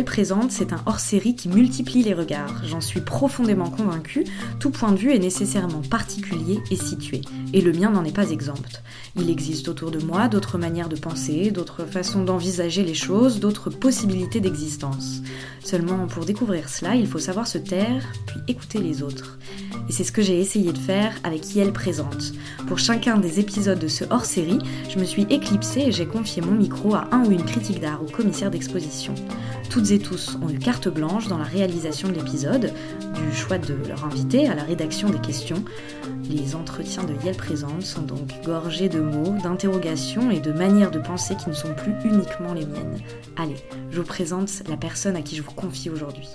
Présente, c'est un hors-série qui multiplie les regards. J'en suis profondément convaincue, tout point de vue est nécessairement particulier et situé. Et le mien n'en est pas exempt. Il existe autour de moi d'autres manières de penser, d'autres façons d'envisager les choses, d'autres possibilités d'existence. Seulement, pour découvrir cela, il faut savoir se taire, puis écouter les autres. Et c'est ce que j'ai essayé de faire avec Yel Présente. Pour chacun des épisodes de ce hors-série, je me suis éclipsée et j'ai confié mon micro à un ou une critique d'art ou commissaire d'exposition. Toutes et tous ont eu carte blanche dans la réalisation de l'épisode, du choix de leur invité à la rédaction des questions. Les entretiens de Yel Présente sont donc gorgés de mots, d'interrogations et de manières de penser qui ne sont plus uniquement les miennes. Allez, je vous présente la personne à qui je vous confie aujourd'hui.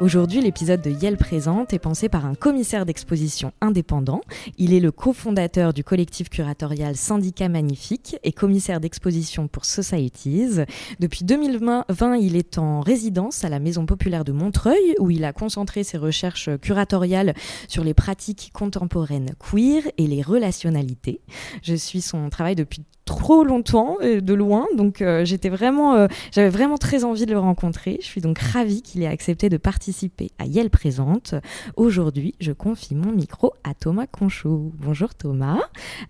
Aujourd'hui, l'épisode de Yel Présente est pensé par un commissaire d'exposition indépendant. Il est le cofondateur du collectif curatorial Syndicat Magnifique et commissaire d'exposition pour Societies. Depuis 2020, il est en résidence à la Maison Populaire de Montreuil où il a concentré ses recherches curatoriales sur les pratiques contemporaines queer et les relationnalités. Je suis son travail depuis trop longtemps de loin. Donc euh, j'étais vraiment euh, j'avais vraiment très envie de le rencontrer. Je suis donc ravie qu'il ait accepté de participer à Yel présente. Aujourd'hui je confie mon micro à Thomas Conchot bonjour Thomas.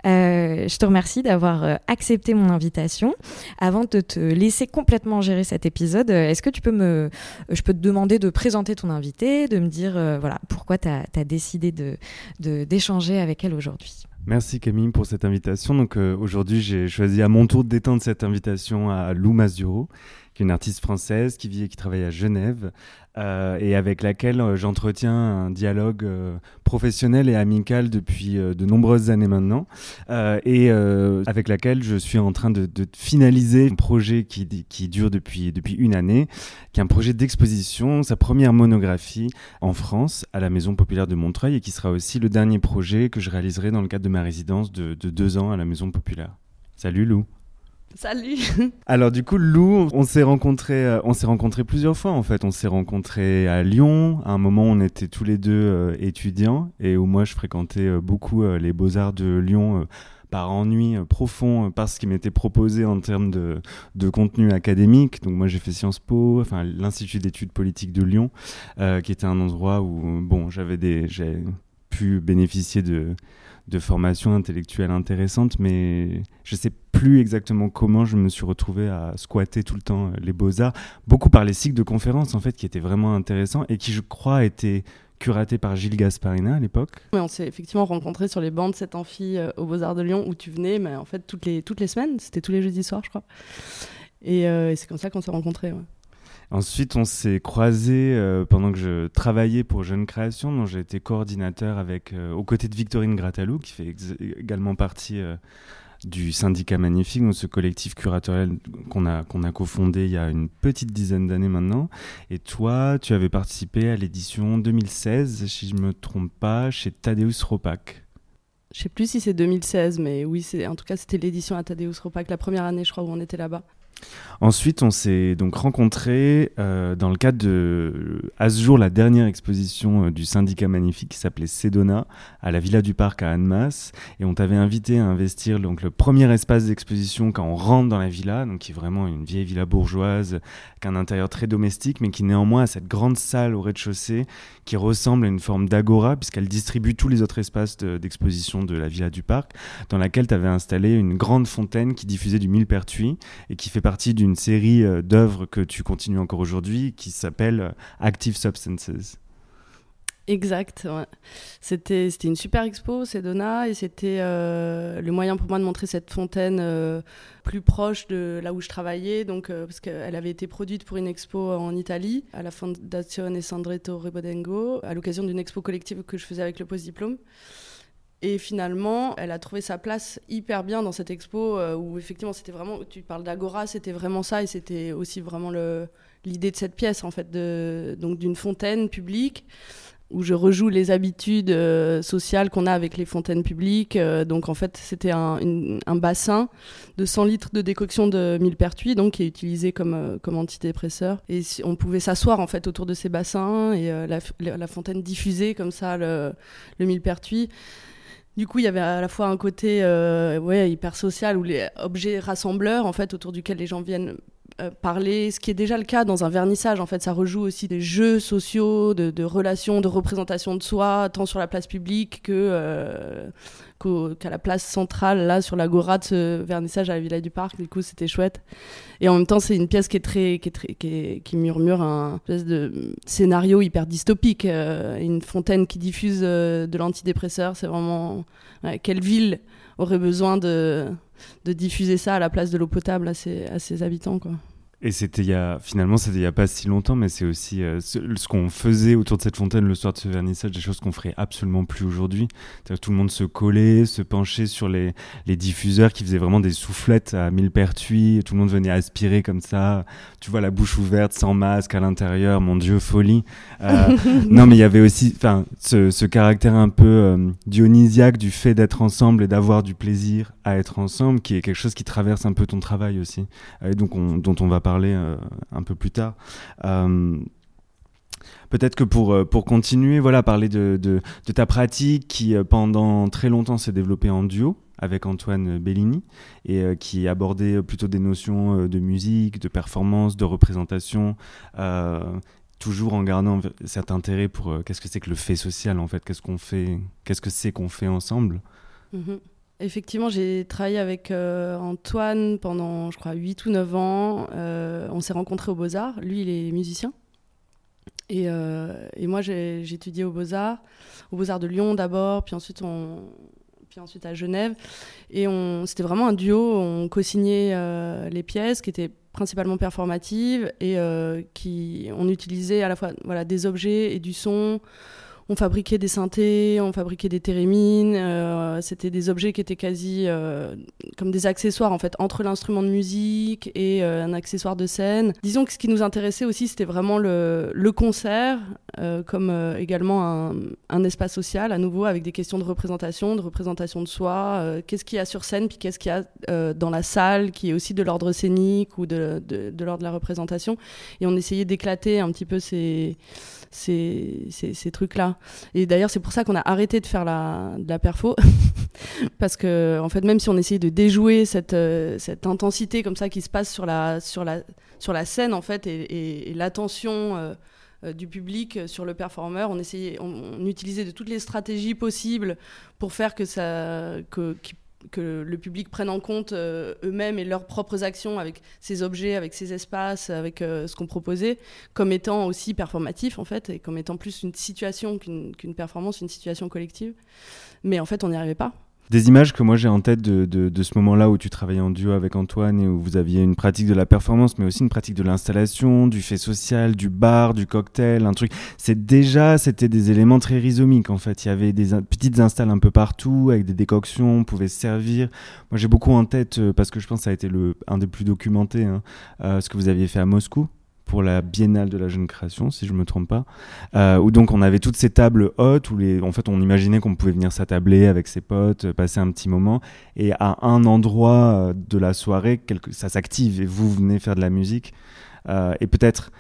Euh, je te remercie d'avoir accepté mon invitation. Avant de te laisser complètement gérer cet épisode est-ce que tu peux me je peux te demander de présenter ton invité de me dire voilà pourquoi tu as, as, décidé de d'échanger avec elle aujourd'hui? Merci Camille pour cette invitation. Donc euh, aujourd'hui, j'ai choisi à mon tour d'étendre cette invitation à Lou Mazuro, qui est une artiste française qui vit et qui travaille à Genève, euh, et avec laquelle euh, j'entretiens un dialogue euh, professionnel et amical depuis de nombreuses années maintenant, et avec laquelle je suis en train de, finaliser un projet qui, dure depuis, depuis une année, qui est un projet d'exposition, sa première monographie en France à la Maison Populaire de Montreuil, et qui sera aussi le dernier projet que je réaliserai dans le cadre de ma résidence de, de deux ans à la Maison Populaire. Salut Lou Salut. Alors du coup, Lou, on s'est rencontrés, euh, on s'est rencontrés plusieurs fois en fait. On s'est rencontrés à Lyon. À un moment, on était tous les deux euh, étudiants et où moi je fréquentais euh, beaucoup les beaux arts de Lyon par ennui profond par ce qui m'était proposé en termes de, de, contenu académique. Donc moi j'ai fait Sciences Po, enfin l'Institut d'études politiques de Lyon, qui était un endroit où bon j'avais des, bénéficier de de formation intellectuelle intéressante, mais je sais plus exactement comment je me suis retrouvé à squatter tout le temps euh, les beaux-arts, beaucoup par les cycles de conférences en fait qui étaient vraiment intéressants et qui je crois étaient curatés par Gilles Gasparina à l'époque. on s'est effectivement rencontrés sur les bancs de cette amphi euh, aux Beaux-Arts de Lyon où tu venais, mais en fait toutes les, toutes les semaines, c'était tous les jeudis soirs je crois. Et, euh, c'est comme ça qu'on s'est rencontrés. Ensuite, on s'est croisés euh, pendant que je travaillais pour Jeune Création, dont j'ai été coordinateur avec, euh, aux côtés de Victorine Gratalou, qui fait également partie euh, du syndicat Magnifique, donc ce collectif curatorial qu'on a, cofondé il y a une petite dizaine d'années maintenant. Et toi, tu avais participé à l'édition 2016, si je ne me trompe pas, chez Tadeusz Ropak. Je sais plus si c'est 2016, mais oui, en tout cas, c'était l'édition à Tadeusz Ropak, la première année, je crois, où on était là-bas. Ensuite, on s'est donc rencontrés euh, dans le cadre de, à ce jour, la dernière exposition euh, du syndicat magnifique qui s'appelait Sedona à la Villa du Parc à Annemasse. Et on t'avait invité à investir donc, le premier espace d'exposition quand on rentre dans la villa, donc qui est vraiment une vieille villa bourgeoise, qu'un intérieur très domestique, mais qui néanmoins a cette grande salle au rez-de-chaussée qui ressemble à une forme d'agora, puisqu'elle distribue tous les autres espaces d'exposition de, la Villa du Parc, dans laquelle tu avais installé une grande fontaine qui diffusait du millepertuis et qui fait partie d'une série euh, d'œuvres que tu continues encore aujourd'hui qui s'appelle euh, Active Substances. Exact. C'était une super expo, Sedona, et c'était euh, le moyen pour moi de montrer cette fontaine plus proche de là où je travaillais, donc parce qu'elle avait été produite pour une expo en Italie à la Fondazione Sandretto Ribodengo à l'occasion d'une expo collective que je faisais avec le post-diplôme. Et finalement, elle a trouvé sa place hyper bien dans cette expo euh, où effectivement c'était vraiment, tu parles d'Agora, c'était vraiment ça et c'était aussi vraiment l'idée de cette pièce en fait, donc d'une fontaine publique où je rejoue les habitudes euh, sociales qu'on a avec les fontaines publiques. Euh, donc en fait, c'était un, bassin de 100 litres de décoction de millepertuis, donc qui est utilisé comme, comme antidépresseur. Et on pouvait s'asseoir en fait autour de ces bassins et la, la, fontaine diffusait comme ça le, le millepertuis. Du coup, il y avait à la fois un côté euh, hyper social où les objets rassembleurs, en fait, autour duquel les gens viennent parler, ce qui est déjà le cas dans un vernissage. En fait, ça rejoue aussi des jeux sociaux, de, relations, de représentation de soi, tant sur la place publique que qu'à la place centrale, là, sur l'agora de ce vernissage à la Villa du Parc. Du coup, c'était chouette. Et en même temps, c'est une pièce qui est très, qui, est qui, murmure un de scénario hyper dystopique. une fontaine qui diffuse de l'antidépresseur, c'est vraiment quelle ville aurait besoin de, de diffuser ça à la place de l'eau potable à ses, à ses habitants, quoi. Et c'était il y a, finalement, c'était il n'y a pas si longtemps, mais c'est aussi euh, ce, qu'on faisait autour de cette fontaine le soir de ce vernissage, des choses qu'on ferait absolument plus aujourd'hui. Tout le monde se collait, se penchait sur les, les diffuseurs qui faisaient vraiment des soufflettes à mille pertuis, tout le monde venait aspirer comme ça. Tu vois la bouche ouverte, sans masque à l'intérieur, mon Dieu, folie. Euh, non, mais il y avait aussi, enfin, ce, ce, caractère un peu euh, dionysiaque du fait d'être ensemble et d'avoir du plaisir à être ensemble, qui est quelque chose qui traverse un peu ton travail aussi, et donc dont on va parler parler euh, un peu plus tard. Euh, peut-être que pour, euh, pour continuer, voilà, parler de, de, ta pratique qui pendant très longtemps s'est développée en duo avec Antoine Bellini et qui abordait plutôt des notions de musique, de performance, de représentation, toujours en gardant cet intérêt pour qu'est-ce que c'est que le fait social en fait, qu'est-ce qu'on fait, qu'est-ce que c'est qu'on fait ensemble? Mm-hmm. Effectivement, j'ai travaillé avec euh, Antoine pendant, je crois, 8 ou 9 ans. Euh, on s'est rencontrés aux Beaux-Arts. Lui, il est musicien. Et, euh, moi, j'ai étudié aux Beaux-Arts, aux Beaux-Arts de Lyon d'abord, puis ensuite, on, puis ensuite à Genève. Et c'était vraiment un duo. On co-signait les pièces qui étaient principalement performatives et qui, on utilisait à la fois voilà, des objets et du son on fabriquait des synthés, on fabriquait des thérémines. Euh, c'était des objets qui étaient quasi euh, comme des accessoires en fait entre l'instrument de musique et euh, un accessoire de scène. Disons que ce qui nous intéressait aussi, c'était vraiment le, concert comme également un, espace social à nouveau avec des questions de représentation, de représentation de soi. qu'est-ce qu'il y a sur scène, puis qu'est-ce qu'il y a dans la salle, qui est aussi de l'ordre scénique ou de, de l'ordre de la représentation. Et on essayait d'éclater un petit peu ces ces, trucs-là. Et d'ailleurs, c'est pour ça qu'on a arrêté de faire la, de la perfo. Parce que, en fait, même si on essayait de déjouer cette, euh, cette intensité comme ça qui se passe sur la, sur la, sur la scène, en fait, et, l'attention. Euh, euh, du public sur le performeur. On essayait, on, utilisait de toutes les stratégies possibles pour faire que ça, que le public prenne en compte euh, eux-mêmes et leurs propres actions avec ces objets, avec ces espaces, avec euh, ce qu'on proposait, comme étant aussi performatif en fait, et comme étant plus une situation qu'une performance, une situation collective. Mais en fait, on n'y arrivait pas des images que moi j'ai en tête de, de, ce moment-là où tu travaillais en duo avec Antoine et où vous aviez une pratique de la performance, mais aussi une pratique de l'installation, du fait social, du bar, du cocktail, un truc. C'est déjà, c'était des éléments très rhizomiques en fait. Il y avait des petites installes un peu partout avec des décoctions, on pouvait se servir. Moi j'ai beaucoup en tête euh, parce que je pense que ça a été le un des plus documentés, hein, euh, ce que vous aviez fait à Moscou pour la Biennale de la jeune création, si je me trompe pas, euh, où donc on avait toutes ces tables hautes où les, en fait on imaginait qu'on pouvait venir s'attabler avec ses potes, euh, passer un petit moment, et à un endroit euh, de la soirée, quelque, ça s'active et vous venez faire de la musique, et peut-être,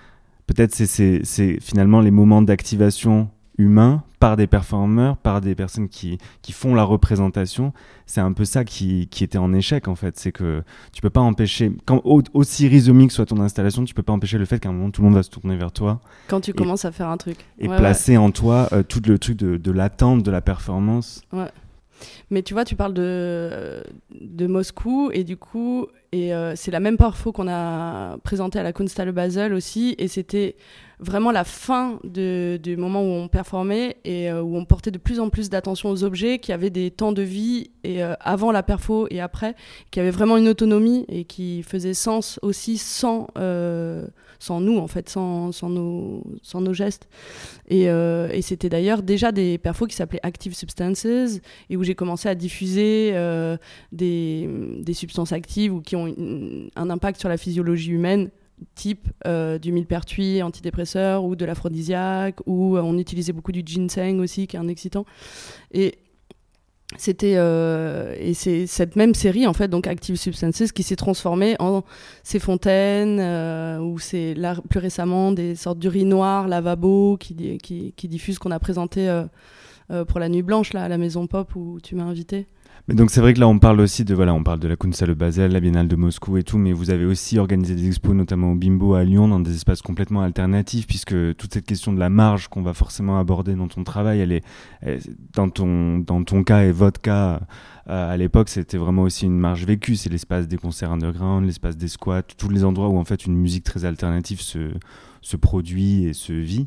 peut-être c'est, c'est finalement les moments d'activation humain par des performeurs, par des personnes qui, qui font la représentation. C'est un peu ça qui, qui, était en échec en fait. C'est que tu peux pas empêcher, quand, aussi rhizomique soit ton installation, tu peux pas empêcher le fait qu'à un moment tout le monde va se tourner vers toi. Quand tu commences à faire un truc. Et placer en toi euh, tout le truc de, de l'attente, de la performance. Ouais. Mais tu vois, tu parles de, de Moscou et du coup, et euh, c'est la même parfois qu'on a présenté à la Kunsthalle Basel aussi, et c'était vraiment la fin du moment où on performait et euh, où on portait de plus en plus d'attention aux objets, qui avaient des temps de vie et euh, avant la perfo et après, qui avaient vraiment une autonomie et qui faisaient sens aussi sans, euh, sans nous en fait, sans, sans, nos, sans nos gestes. Et, et c'était d'ailleurs déjà des perfos qui s'appelaient Active Substances et où j'ai commencé à diffuser des, des, substances actives ou qui ont un impact sur la physiologie humaine type euh, du millepertuis antidépresseur ou de l'aphrodisiaque ou euh, on utilisait beaucoup du ginseng aussi qui est un excitant et c'était euh, et c'est cette même série en fait donc Active Substances qui s'est transformée en ces fontaines ou c'est plus récemment des sortes d'urinoirs lavabo qui, qui, qui diffusent qu'on a présenté pour la nuit blanche là à la Maison Pop où tu m'as invité. Donc c'est vrai que là on parle aussi de voilà on parle de la Kunsthalle Basel, la Biennale de Moscou et tout, mais vous avez aussi organisé des expos notamment au Bimbo à Lyon dans des espaces complètement alternatifs puisque toute cette question de la marge qu'on va forcément aborder dans ton travail, elle est, dans ton dans ton cas et votre cas euh, à l'époque c'était vraiment aussi une marge vécue, c'est l'espace des concerts underground, l'espace des squats, tous les endroits où en fait une musique très alternative se se produit et se vit.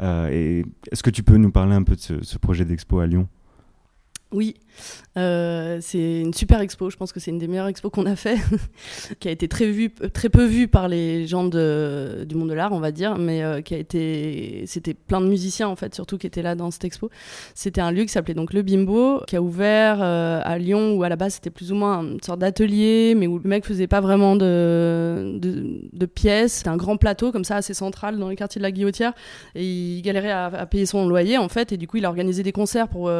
Euh, est-ce que tu peux nous parler un peu de ce, ce projet d'expo à Lyon? Oui, euh, c'est une super expo. Je pense que c'est une des meilleures expos qu'on a fait, qui a été très vue, très peu vue par les gens du monde de l'art, on va dire, mais euh, qui a été, c'était plein de musiciens en fait, surtout qui étaient là dans cette expo. C'était un lieu qui s'appelait donc le Bimbo, qui a ouvert euh, à Lyon, où à la base c'était plus ou moins une sorte d'atelier, mais où le mec faisait pas vraiment de, pièces. C'était un grand plateau comme ça, assez central dans le quartier de la Guillotière, et il galérait à, payer son loyer en fait, et du coup il a organisé des concerts pour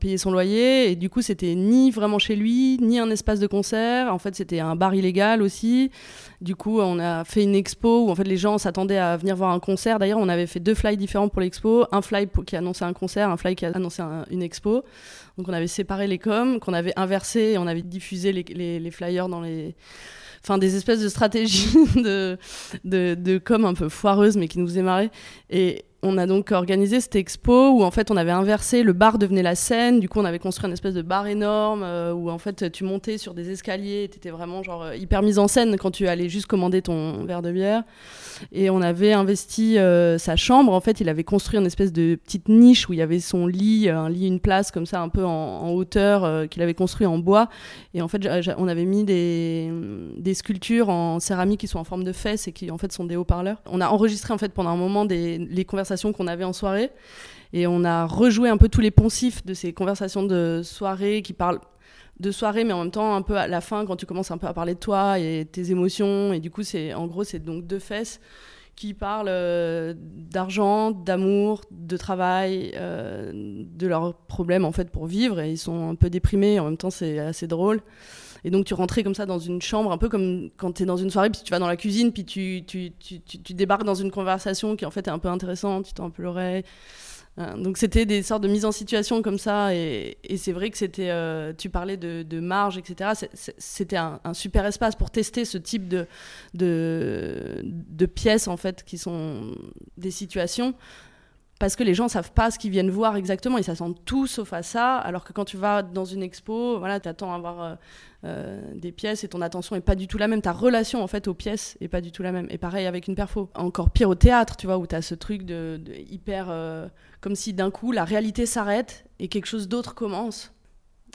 payer son loyer, du coup c'était ni vraiment chez lui, ni un espace de concert. En fait, c'était un bar illégal aussi. Du coup, on a fait une expo où en fait les gens s'attendaient à venir voir un concert. D'ailleurs, on avait fait deux flyers différents pour l'expo, un fly qui annonçait un concert, un fly qui annonçait une expo. Donc on avait séparé les coms, qu'on avait inversé et on avait diffusé les, les, flyers dans les enfin des espèces de stratégies de, de, de com un peu foireuses mais qui nous faisaient marrer et on a donc organisé cette expo où en fait on avait inversé, le bar devenait la scène, du coup on avait construit une espèce de bar énorme euh, où en fait tu montais sur des escaliers, tu étais vraiment genre euh, hyper mise en scène quand tu allais juste commander ton verre de bière. Et on avait investi euh, sa chambre, en fait il avait construit une espèce de petite niche où il y avait son lit, un lit, une place comme ça un peu en, hauteur qu'il avait construit en bois. Et en fait on avait mis des, des sculptures en céramique qui sont en forme de fesses et qui en fait sont des haut-parleurs. On a enregistré en fait pendant un moment des, les conversations qu'on avait en soirée. Et on a rejoué un peu tous les poncifs de ces conversations de soirée qui parlent de soirée, mais en même temps, un peu à la fin, quand tu commences un peu à parler de toi et tes émotions. Et du coup, c'est en gros, c'est donc deux fesses qui parlent euh, d'argent, d'amour, de travail, euh, de leurs problèmes en fait pour vivre. Et ils sont un peu déprimés. En même temps, c'est assez drôle. Et donc tu rentrais comme ça dans une chambre, un peu comme quand tu es dans une soirée, puis tu vas dans la cuisine, puis tu, tu, tu, tu, débarques dans une conversation qui en fait est un peu intéressante, tu peu l'oreille. Euh, donc c'était des sortes de mise en situation comme ça, et, c'est vrai que c'était, euh, tu parlais de, de marge, etc. C'était un, un, super espace pour tester ce type de, de, de pièces en fait qui sont des situations parce que les gens savent pas ce qu'ils viennent voir exactement, ils s'attendent tout sauf à ça, alors que quand tu vas dans une expo, voilà, tu attends à voir euh, euh, des pièces et ton attention est pas du tout la même, ta relation en fait aux pièces est pas du tout la même. Et pareil avec une perfo. Encore pire au théâtre, tu vois, où tu as ce truc de, hyper euh, comme si d'un coup la réalité s'arrête et quelque chose d'autre commence.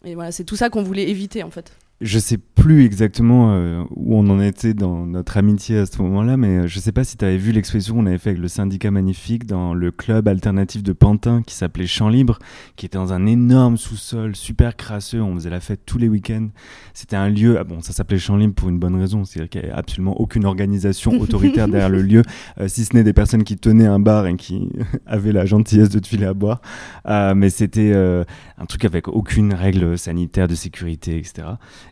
Et voilà, c'est tout ça qu'on voulait éviter en fait je sais plus exactement euh, où on en était dans notre amitié à ce moment-là, mais euh, je sais pas si tu vu l'exposition qu'on avait fait avec le syndicat magnifique dans le club alternatif de Pantin qui s'appelait Champ Libre, qui était dans un énorme sous-sol super crasseux. On faisait la fête tous les week-ends. C'était un lieu, ah bon, ça s'appelait Champ Libre pour une bonne raison, c'est-à-dire qu'il n'y avait absolument aucune organisation autoritaire derrière le lieu, euh, si ce n'est des personnes qui tenaient un bar et qui avaient la gentillesse de te filer à boire. mais c'était un truc avec aucune règle sanitaire de sécurité, etc.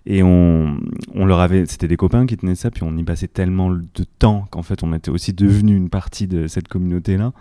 Et on, on leur avait, c'était des copains qui tenaient ça, puis on y passait tellement de temps qu'en fait on était aussi devenu une partie de cette communauté-là.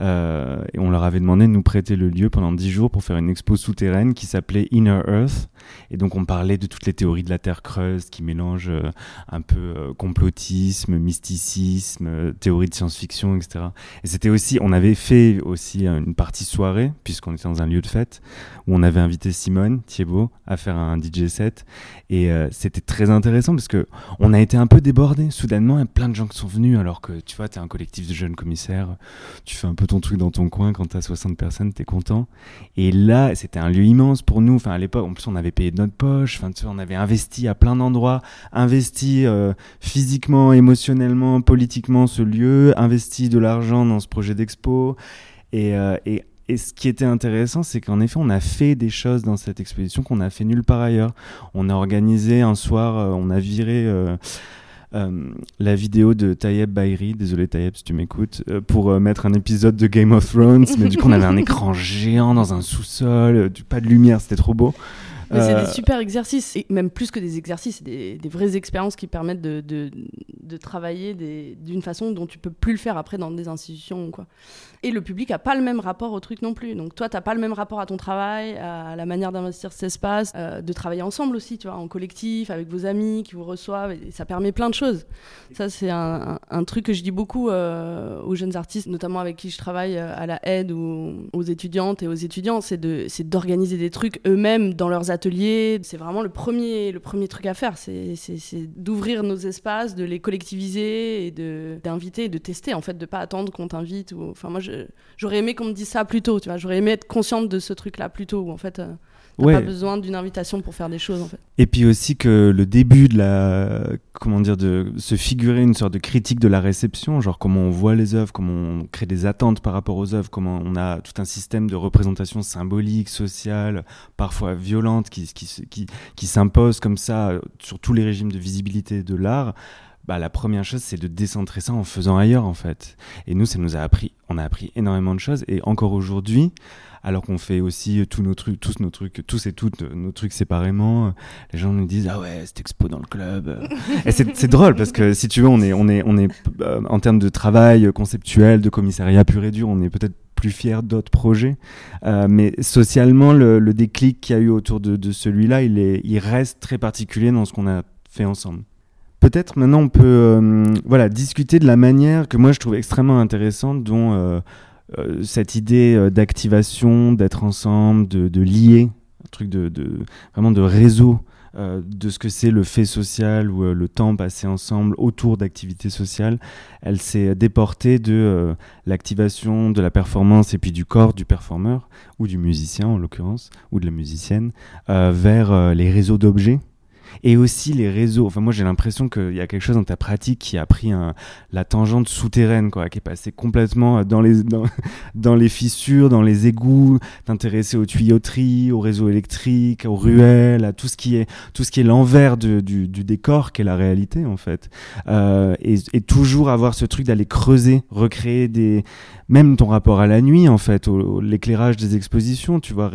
Euh, et on leur avait demandé de nous prêter le lieu pendant dix jours pour faire une expo souterraine qui s'appelait Inner Earth. Et donc on parlait de toutes les théories de la Terre creuse qui mélangent euh, un peu euh, complotisme, mysticisme, théorie de science-fiction, etc. Et c'était aussi, on avait fait aussi une partie soirée, puisqu'on était dans un lieu de fête, où on avait invité Simone Thiebaud à faire un DJ set. Et euh, c'était très intéressant parce que on a été un peu débordé. Soudainement, il y a plein de gens qui sont venus alors que tu vois, tu es un collectif de jeunes commissaires. Tu fais un peu ton truc dans ton coin quand tu as 60 personnes, tu es content. Et là, c'était un lieu immense pour nous. Enfin, à l'époque, en plus, on avait payé de notre poche. Enfin, tu vois, on avait investi à plein d'endroits, investi euh, physiquement, émotionnellement, politiquement ce lieu, investi de l'argent dans ce projet d'expo. Et, euh, et et ce qui était intéressant, c'est qu'en effet, on a fait des choses dans cette exposition qu'on a fait nulle part ailleurs. On a organisé un soir, euh, on a viré euh, euh, la vidéo de Tayeb Bayri, désolé Tayeb si tu m'écoutes, pour mettre un épisode de Game of Thrones, mais du coup on avait un écran géant dans un sous-sol, pas de lumière, c'était trop beau. C'est des super exercices, et même plus que des exercices, c'est des, des, vraies expériences qui permettent de, de, de travailler d'une façon dont tu peux plus le faire après dans des institutions. Quoi. Et le public a pas le même rapport au truc non plus. Donc toi, tu n'as pas le même rapport à ton travail, à la manière d'investir cet espace, euh, de travailler ensemble aussi, tu vois, en collectif, avec vos amis qui vous reçoivent. Et ça permet plein de choses. Ça, c'est un, truc que je dis beaucoup euh, aux jeunes artistes, notamment avec qui je travaille euh, à la aide ou aux étudiantes et aux étudiants, c'est d'organiser des trucs eux-mêmes dans leurs ateliers. C'est vraiment le premier, le premier truc à faire. C'est d'ouvrir nos espaces, de les collectiviser et d'inviter et de tester, en fait, de pas attendre qu'on t'invite. Ou... Enfin, moi, j'aurais aimé qu'on me dise ça plus tôt, tu vois. J'aurais aimé être consciente de ce truc-là plus tôt, où en fait, euh, t'as pas besoin d'une invitation pour faire des choses, en fait. Et puis aussi que le début de la, comment dire, de se figurer une sorte de critique de la réception, genre comment on voit les œuvres, comment on crée des attentes par rapport aux œuvres, comment on a tout un système de représentation symbolique, sociale, parfois violente, qui, qui, qui, qui s'impose comme ça sur tous les régimes de visibilité de l'art bah, la première chose, c'est de décentrer ça en faisant ailleurs, en fait. Et nous, ça nous a appris, on a appris énormément de choses. Et encore aujourd'hui, alors qu'on fait aussi tous nos trucs, tous nos trucs, tous et toutes nos trucs séparément, les gens nous disent ah ouais, cette expo dans le club. et c'est drôle parce que si tu veux, on est, on est, on est euh, en termes de travail conceptuel, de commissariat pur et dur, on est peut-être plus fier d'autres projets. Euh, mais socialement, le, déclic qu'il y a eu autour de, de celui-là, il, est, il reste très particulier dans ce qu'on a fait ensemble. Peut-être maintenant on peut euh, voilà, discuter de la manière que moi je trouve extrêmement intéressante dont euh, euh, cette idée d'activation, d'être ensemble, de, lier, un truc de, vraiment de réseau de ce que c'est le fait social ou le temps passé ensemble autour d'activités sociales, elle s'est déportée de l'activation de la performance et puis du corps du performeur ou du musicien en l'occurrence ou de la musicienne vers les réseaux d'objets et aussi les réseaux. Enfin, moi, j'ai l'impression qu'il y a quelque chose dans ta pratique qui a pris la tangente souterraine, quoi, qui est passé complètement dans les, dans, les fissures, dans les égouts, t'intéresser aux tuyauteries, aux réseaux électriques, aux ruelles, à tout ce qui est, tout ce qui est l'envers du, du, décor, qui est la réalité, en fait. Euh, et, toujours avoir ce truc d'aller creuser, recréer des, même ton rapport à la nuit, en fait, l'éclairage des expositions, tu vois,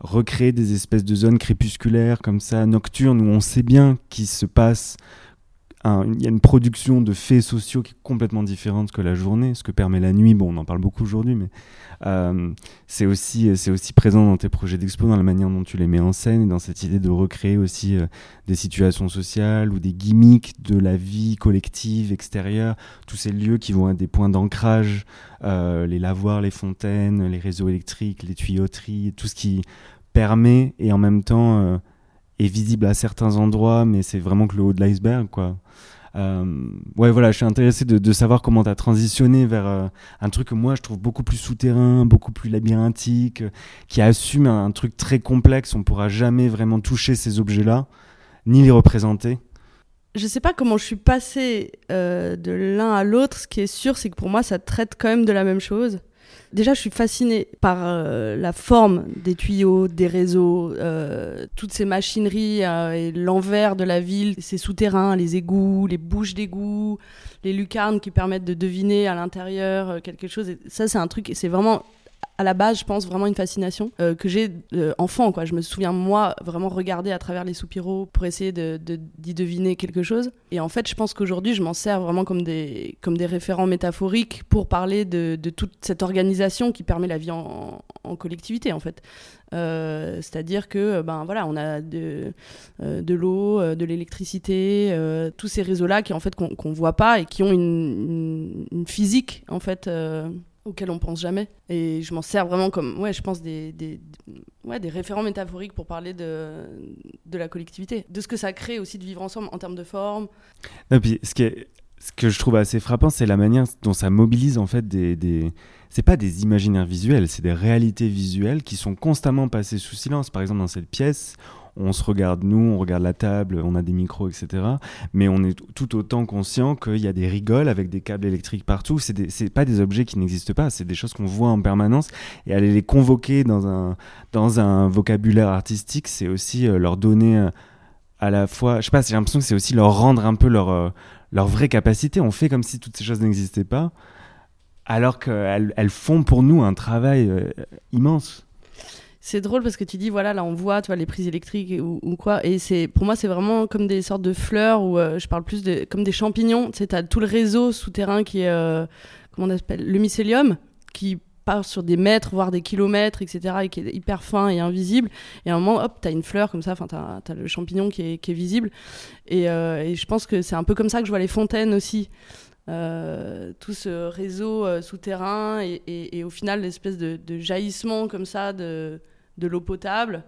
recréer des espèces de zones crépusculaires comme ça, nocturnes, on sait bien qu'il se passe il y a une production de faits sociaux qui est complètement différente que la journée, ce que permet la nuit. Bon, on en parle beaucoup aujourd'hui, mais euh, c'est aussi, aussi présent dans tes projets d'expo, dans la manière dont tu les mets en scène et dans cette idée de recréer aussi euh, des situations sociales ou des gimmicks de la vie collective extérieure, tous ces lieux qui vont être des points d'ancrage, euh, les lavoirs, les fontaines, les réseaux électriques, les tuyauteries, tout ce qui permet et en même temps est visible à certains endroits, mais c'est vraiment que le haut de l'iceberg, quoi. Euh, ouais, voilà, je suis intéressé de, savoir comment tu as transitionné vers euh, un truc que moi je trouve beaucoup plus souterrain, beaucoup plus labyrinthique, qui assume un, truc très complexe. On pourra jamais vraiment toucher ces objets-là, ni les représenter. Je sais pas comment je suis passé euh, de l'un à l'autre. Ce qui est sûr, c'est que pour moi, ça traite quand même de la même chose. Déjà, je suis fascinée par euh, la forme des tuyaux, des réseaux, euh, toutes ces machineries euh, et l'envers de la ville, ces souterrains, les égouts, les bouches d'égouts, les lucarnes qui permettent de deviner à l'intérieur quelque chose. Ça, c'est un truc, c'est vraiment à la base, je pense vraiment une fascination euh, que j'ai euh, enfant. Quoi. Je me souviens, moi, vraiment regarder à travers les soupiraux pour essayer d'y de, deviner quelque chose. Et en fait, je pense qu'aujourd'hui, je m'en sers vraiment comme des, comme des référents métaphoriques pour parler de, de toute cette organisation qui permet la vie en, collectivité, en fait. Euh, c'est-à-dire que ben voilà, on a de, de l'eau, de l'électricité, tous ces réseaux-là qui en fait qu'on ne voit pas et qui ont une, une, une physique en fait auquel on pense jamais. Et je m'en sers vraiment comme, ouais, je pense, des, des, ouais, des référents métaphoriques pour parler de, de la collectivité, de ce que ça crée aussi de vivre ensemble en termes de forme. Et puis, ce, qui ce que je trouve assez frappant, c'est la manière dont ça mobilise en fait des. des... C'est pas des imaginaires visuels, c'est des réalités visuelles qui sont constamment passées sous silence. Par exemple, dans cette pièce, on se regarde nous, on regarde la table, on a des micros, etc. Mais on est tout autant conscient qu'il y a des rigoles avec des câbles électriques partout. C'est pas des objets qui n'existent pas, c'est des choses qu'on voit en permanence. Et aller les convoquer dans un, dans un vocabulaire artistique, c'est aussi euh, leur donner euh, à la fois, je sais pas, j'ai l'impression que c'est aussi leur rendre un peu leur, euh, leur vraie capacité. On fait comme si toutes ces choses n'existaient pas, alors qu'elles elles font pour nous un travail immense C'est drôle parce que tu dis, voilà, là on voit les prises électriques ou, quoi. Et c'est, pour moi, c'est vraiment comme des sortes de fleurs ou je parle plus de, comme des champignons. Tu sais, as tout le réseau souterrain qui est, comment on appelle, le mycélium, qui part sur des mètres, voire des kilomètres, etc., et qui est hyper fin et invisible. Et à un moment, hop, tu as une fleur comme ça, enfin, tu as, le champignon qui est, visible. Et, euh, et, je pense que c'est un peu comme ça que je vois les fontaines aussi. Euh, tout ce réseau euh, souterrain et, au final, l'espèce de, de, jaillissement comme ça de, de l'eau potable,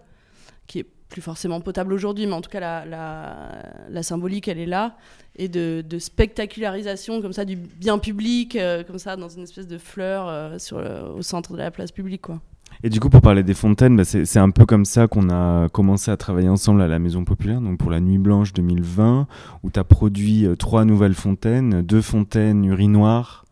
qui est plus forcément potable aujourd'hui, mais en tout cas la, symbolique elle est là, et de, spectacularisation comme ça du bien public, euh, comme ça dans une espèce de fleur euh, sur au centre de la place publique quoi. Et du coup, pour parler des fontaines, bah c'est un peu comme ça qu'on a commencé à travailler ensemble à la Maison Populaire, donc pour la Nuit Blanche 2020, où tu as produit euh, trois nouvelles fontaines, deux fontaines urinoirs,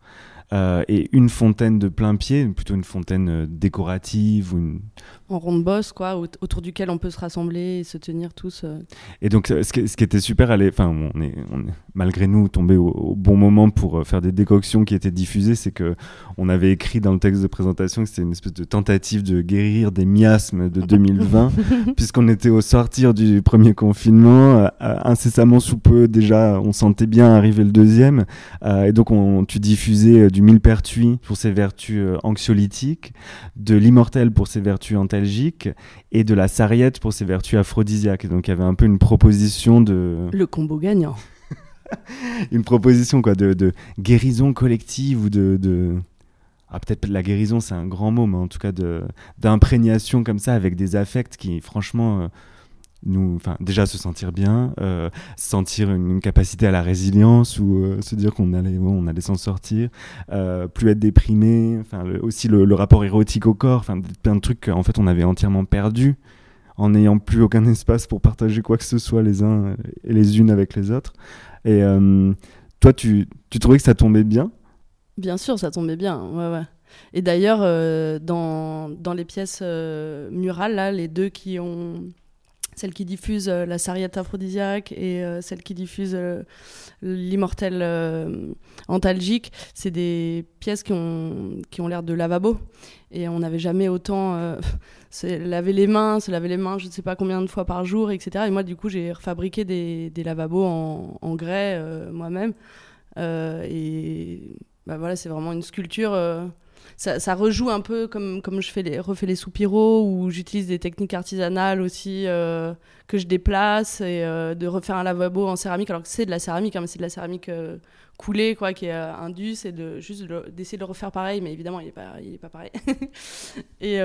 euh, et une fontaine de plein pied, plutôt une fontaine euh, décorative ou une... En ronde bosse, quoi, autour duquel on peut se rassembler et se tenir tous. Euh. Et donc, ce qui, ce qui était super, enfin, on est, on est, malgré nous tombé au, bon moment pour faire des décoctions qui étaient diffusées, c'est que on avait écrit dans le texte de présentation que c'était une espèce de tentative de guérir des miasmes de 2020, puisqu'on était au sortir du premier confinement, incessamment sous peu, déjà, on sentait bien arriver le deuxième, et donc on, tu diffusais du millepertuis pour ses vertus euh, anxiolytiques, de l'immortel pour ses vertus antalgiques et de la sarriette pour ses vertus aphrodisiaques. Donc il y avait un peu une proposition de... Le combo gagnant. une proposition quoi, de, guérison collective ou de... de... Ah, peut-être la guérison, c'est un grand mot, mais en tout cas d'imprégnation comme ça avec des affects qui, franchement, euh, déjà se sentir bien, euh, sentir une, capacité à la résilience ou euh, se dire qu'on allait, bon, on allait s'en sortir, euh, plus être déprimé, enfin, aussi le, rapport érotique au corps, enfin, plein de trucs qu'en fait on avait entièrement perdu en n'ayant plus aucun espace pour partager quoi que ce soit les uns et les unes avec les autres. Et toi, tu, tu trouvais que ça tombait bien? Bien sûr, ça tombait bien, ouais, ouais. Et d'ailleurs, dans, dans les pièces murales, là, les deux qui ont celle qui diffuse euh, la sarriette aphrodisiaque et euh, celle qui diffuse euh, l'immortel antalgique, c'est des pièces qui ont, qui ont l'air de lavabo. Et on n'avait jamais autant se laver les mains, se laver les mains je ne sais pas combien de fois par jour, etc. Et moi, du coup, j'ai refabriqué des, lavabos en, en grès moi-même. et bah, voilà, c'est vraiment une sculpture ça, rejoue un peu comme, comme je fais les, refais les soupiraux ou j'utilise des techniques artisanales aussi euh, que je déplace et euh, de refaire un lavabo en céramique alors que c'est de la céramique hein, mais c'est de la céramique euh, coulée quoi qui est indus et de juste d'essayer de le refaire pareil mais évidemment il est pas il est pas pareil. Et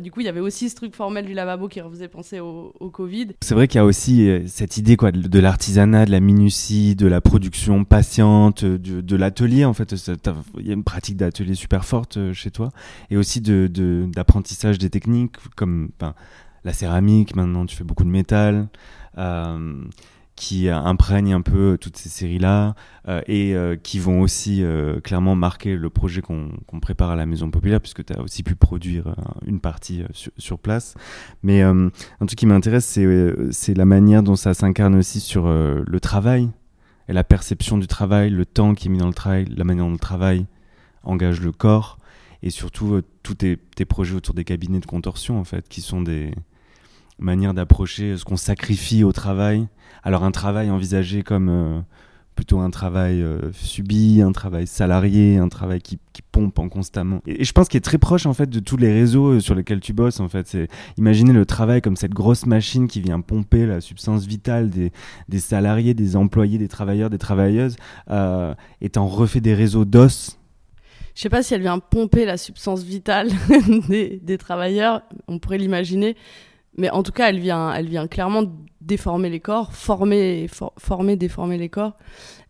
du coup il y avait aussi ce truc formel du lavabo qui faisait penser au, Covid. C'est vrai qu'il y a aussi cette idée quoi de, l'artisanat de la minutie de la production patiente de, l'atelier en fait. Il y a une pratique d'atelier super forte chez toi. Et aussi d'apprentissage des techniques comme la céramique, maintenant tu fais beaucoup de métal, euh, qui imprègnent un peu toutes ces séries-là euh, et euh, qui vont aussi clairement marquer le projet qu'on prépare à la Maison Populaire, puisque tu as aussi pu produire une partie sur, place. Mais un truc qui m'intéresse, c'est la manière dont ça s'incarne aussi sur le travail et la perception du travail, le temps qui est mis dans le travail, la manière dont le travail engage le corps et surtout tous tes, tes, projets autour des cabinets de contorsion, en fait, qui sont des, manière d'approcher ce qu'on sacrifie au travail. Alors un travail envisagé comme euh, plutôt un travail euh, subi, un travail salarié, un travail qui, pompe en constamment. Et, je pense qu'il est très proche en fait de tous les réseaux euh, sur lesquels tu bosses en fait. C'est imaginer le travail comme cette grosse machine qui vient pomper la substance vitale des, des salariés, des employés, des travailleurs, des travailleuses, euh, et t'en refais des réseaux d'os. Je sais pas si elle vient pomper la substance vitale des, des travailleurs, on pourrait l'imaginer. Mais en tout cas, elle vient, elle vient clairement déformer les corps, former, former déformer les corps.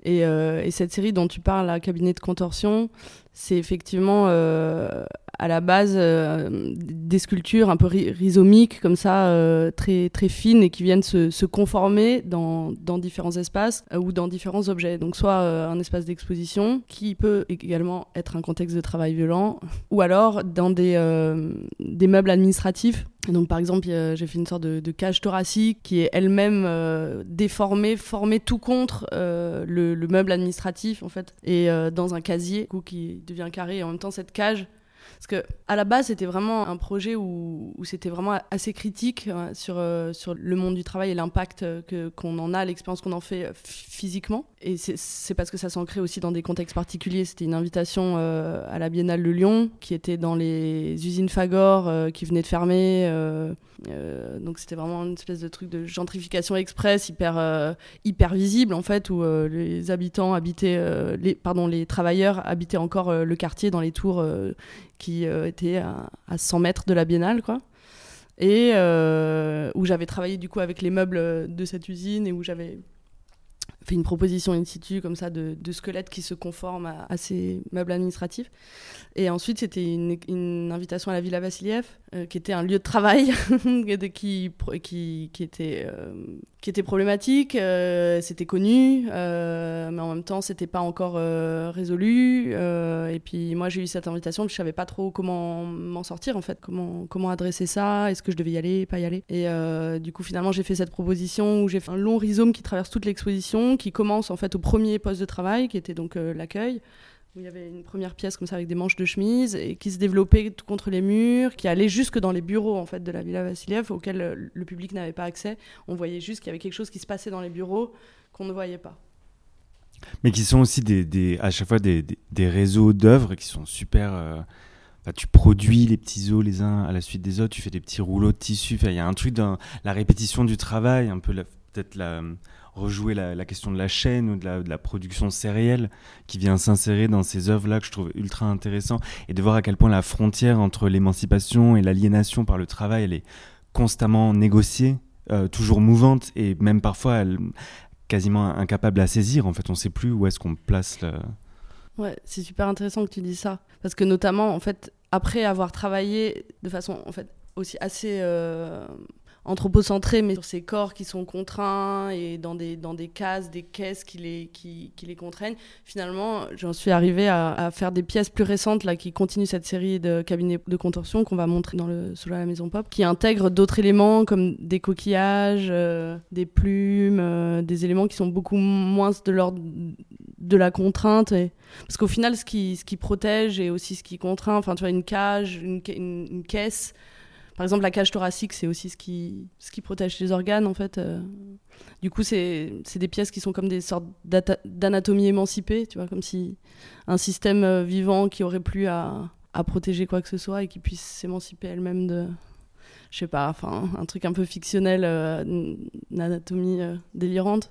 Et, euh, et, cette série dont tu parles, la cabinet de contorsion, c'est effectivement euh, à la base euh, des sculptures un peu rhizomiques comme ça, euh, très très fines et qui viennent se, conformer dans, différents espaces euh, ou dans différents objets. Donc soit un espace d'exposition qui peut également être un contexte de travail violent, ou alors dans des, des meubles administratifs. donc par exemple, j'ai fait une sorte de, cage thoracique qui est elle-même déformée, formée tout contre le, le, meuble administratif en fait, et dans un casier coup, qui devient carré. Et en même temps, cette cage Parce que à la base, c'était vraiment un projet où, c'était vraiment assez critique sur, sur le monde du travail et l'impact que, qu'on en a, l'expérience qu'on en fait physiquement. Et c'est, c'est parce que ça s'ancrait aussi dans des contextes particuliers. C'était une invitation à la Biennale de Lyon, qui était dans les usines Fagor, qui venaient de fermer. donc c'était vraiment une espèce de truc de gentrification express hyper, hyper visible, en fait, où les habitants habitaient, les, pardon, les travailleurs habitaient encore le quartier dans les tours qui euh, était à, 100 mètres de la Biennale. Et euh, où j'avais travaillé du coup avec les meubles de cette usine et où j'avais fait une proposition in situ comme ça de, squelettes qui se conforment à, ces meubles administratifs. Et ensuite, c'était une, invitation à la Villa Vassiliev, euh, qui était un lieu de travail qui, qui, était, euh, qui était problématique. Euh, c'était connu, mais en même temps, c'était pas encore résolu. et puis, moi, j'ai eu cette invitation, je savais pas trop comment m'en sortir, en fait, comment, comment adresser ça, est-ce que je devais y aller, pas y aller. Et du coup, finalement, j'ai fait cette proposition où j'ai fait un long rhizome qui traverse toute l'exposition, qui commence en fait au premier poste de travail, qui était donc l'accueil où il y avait une première pièce comme ça avec des manches de chemise et qui se développait contre les murs, qui allait jusque dans les bureaux en fait de la Villa Vassiliev auxquels euh, le public n'avait pas accès. On voyait juste qu'il y avait quelque chose qui se passait dans les bureaux qu'on ne voyait pas. Mais qui sont aussi des, à chaque fois des, des, réseaux d'œuvres qui sont super. Euh, tu produis les petits os les uns à la suite des autres, tu fais des petits rouleaux de tissu. Il y a un truc dans la répétition du travail, un peu peut-être la rejouer la, question de la chaîne ou de la, production sérielle qui vient s'insérer dans ces œuvres-là que je trouve ultra intéressant et de voir à quel point la frontière entre l'émancipation et l'aliénation par le travail, elle est constamment négociée, euh, toujours mouvante et même parfois quasiment incapable à saisir. En fait, on ne sait plus où est-ce qu'on place le... Ouais, c'est super intéressant que tu dis ça. Parce que notamment, en fait, après avoir travaillé de façon en fait, aussi assez... Euh, anthropocentré, mais sur ces corps qui sont contraints et dans des, dans des cases, des caisses qui les, qui, les contraignent. Finalement, j'en suis arrivée à, à, faire des pièces plus récentes là, qui continuent cette série de cabinets de contorsion qu'on va montrer dans le sous la Maison Pop, qui intègrent d'autres éléments comme des coquillages, euh, des plumes, euh, des éléments qui sont beaucoup moins de l'ordre de la contrainte. Parce qu'au final, ce qui, ce qui protège et aussi ce qui contraint, enfin, tu vois, une cage, une, une caisse, par exemple, la cage thoracique, c'est aussi ce qui, protège les organes, en fait. Euh. Du coup, c'est des pièces qui sont comme des sortes d'anatomie émancipée, tu vois, comme si un système euh, vivant qui aurait plus à, à protéger quoi que ce soit et qui puisse s'émanciper elle-même de, je sais pas, enfin, un truc un peu fictionnel, euh, une anatomie délirante.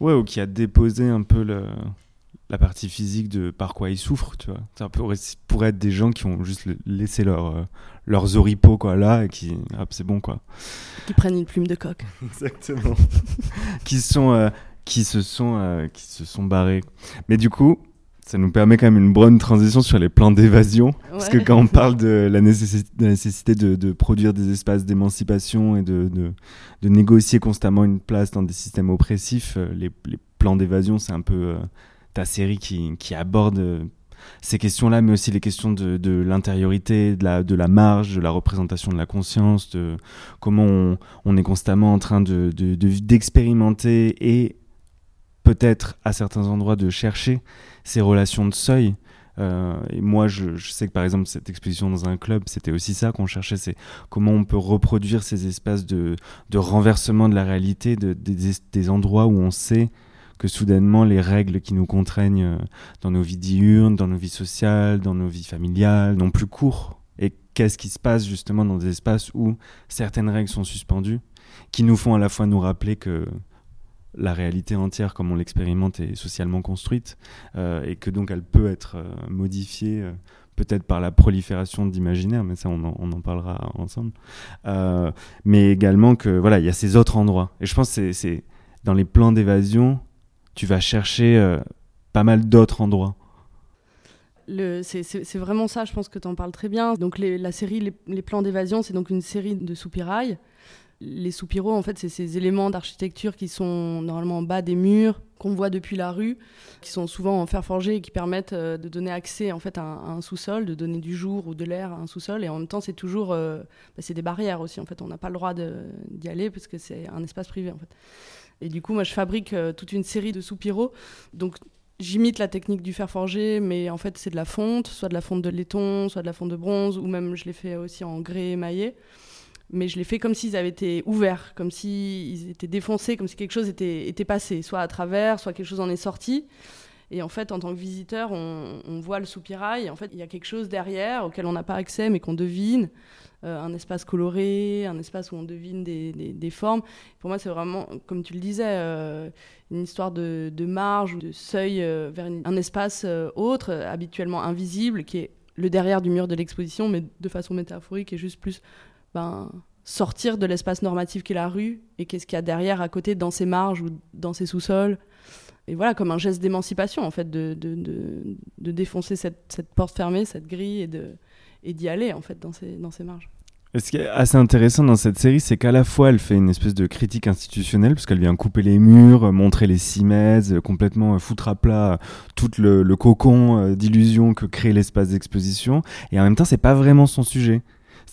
Ouais, ou qui a déposé un peu le, la partie physique de par quoi ils souffrent, tu vois. Ça pourrait, être des gens qui ont juste laissé leur, euh, leurs oripeaux, quoi, là, et qui, hop, c'est bon, quoi. Qui prennent une plume de coq. Exactement. qui, sont, euh, qui, se sont, euh, qui se sont barrés. Mais du coup, ça nous permet quand même une bonne transition sur les plans d'évasion. Parce que quand on parle de la nécessité, de, nécessité de, produire des espaces d'émancipation et de, de, négocier constamment une place dans des systèmes oppressifs, les, les plans d'évasion, c'est un peu ta série qui, aborde euh, ces questions-là, mais aussi les questions de, l'intériorité, de la, marge, de la représentation de la conscience, de comment on, est constamment en train de, d'expérimenter et peut-être à certains endroits de chercher ces relations de seuil. Euh, et moi, je, sais que par exemple, cette exposition dans un club, c'était aussi ça qu'on cherchait, c'est comment on peut reproduire ces espaces de, renversement de la réalité, de, des, des endroits où on sait que soudainement les règles qui nous contraignent euh, dans nos vies diurnes, dans nos vies sociales, dans nos vies familiales n'ont plus cours. Et qu'est-ce qui se passe justement dans des espaces où certaines règles sont suspendues, qui nous font à la fois nous rappeler que la réalité entière comme on l'expérimente est socialement construite euh, et que donc elle peut être euh, modifiée peut-être par la prolifération d'imaginaire, mais ça on en, parlera ensemble. mais également que voilà, il y a ces autres endroits. Et je pense que c'est dans les plans d'évasion, tu vas chercher euh, pas mal d'autres endroits. C'est vraiment ça, je pense que tu en parles très bien. Donc la série Les, plans d'évasion, c'est donc une série de soupirails. Les soupiraux, en fait, c'est ces éléments d'architecture qui sont normalement en bas des murs, qu'on voit depuis la rue, qui sont souvent en fer forgé et qui permettent euh, de donner accès en fait, à un, sous-sol, de donner du jour ou de l'air à un sous-sol. Et en même temps, c'est toujours euh, bah, c'est des barrières aussi. En fait, on n'a pas le droit d'y aller parce que c'est un espace privé. En fait. Et du coup, moi, je fabrique euh, toute une série de soupiraux. Donc, j'imite la technique du fer forgé, mais en fait c'est de la fonte, soit de la fonte de laiton, soit de la fonte de bronze, ou même je l'ai fait aussi en grès émaillé. Mais je l'ai fait comme s'ils avaient été ouverts, comme s'ils étaient défoncés, comme si quelque chose était, était passé, soit à travers, soit quelque chose en est sorti. Et en fait, en tant que visiteur, on, voit le soupirail. Et en fait, il y a quelque chose derrière auquel on n'a pas accès, mais qu'on devine. Euh, un espace coloré, un espace où on devine des, formes. Pour moi, c'est vraiment, comme tu le disais, euh, une histoire de, de, marge de seuil euh, vers un espace autre, habituellement invisible, qui est le derrière du mur de l'exposition, mais de façon métaphorique et juste plus ben, sortir de l'espace normatif qu'est la rue et qu'est-ce qu'il y a derrière, à côté, dans ces marges ou dans ces sous-sols et voilà, comme un geste d'émancipation, en fait, de, de, de, défoncer cette, cette, porte fermée, cette grille, et, de, et d'y aller, en fait, dans ces, dans ces marges. ce qui est assez intéressant dans cette série, c'est qu'à la fois elle fait une espèce de critique institutionnelle, puisqu'elle vient couper les murs, montrer les cimaises, complètement foutre à plat tout le, le cocon euh, d'illusion que crée l'espace d'exposition, et en même temps, c'est pas vraiment son sujet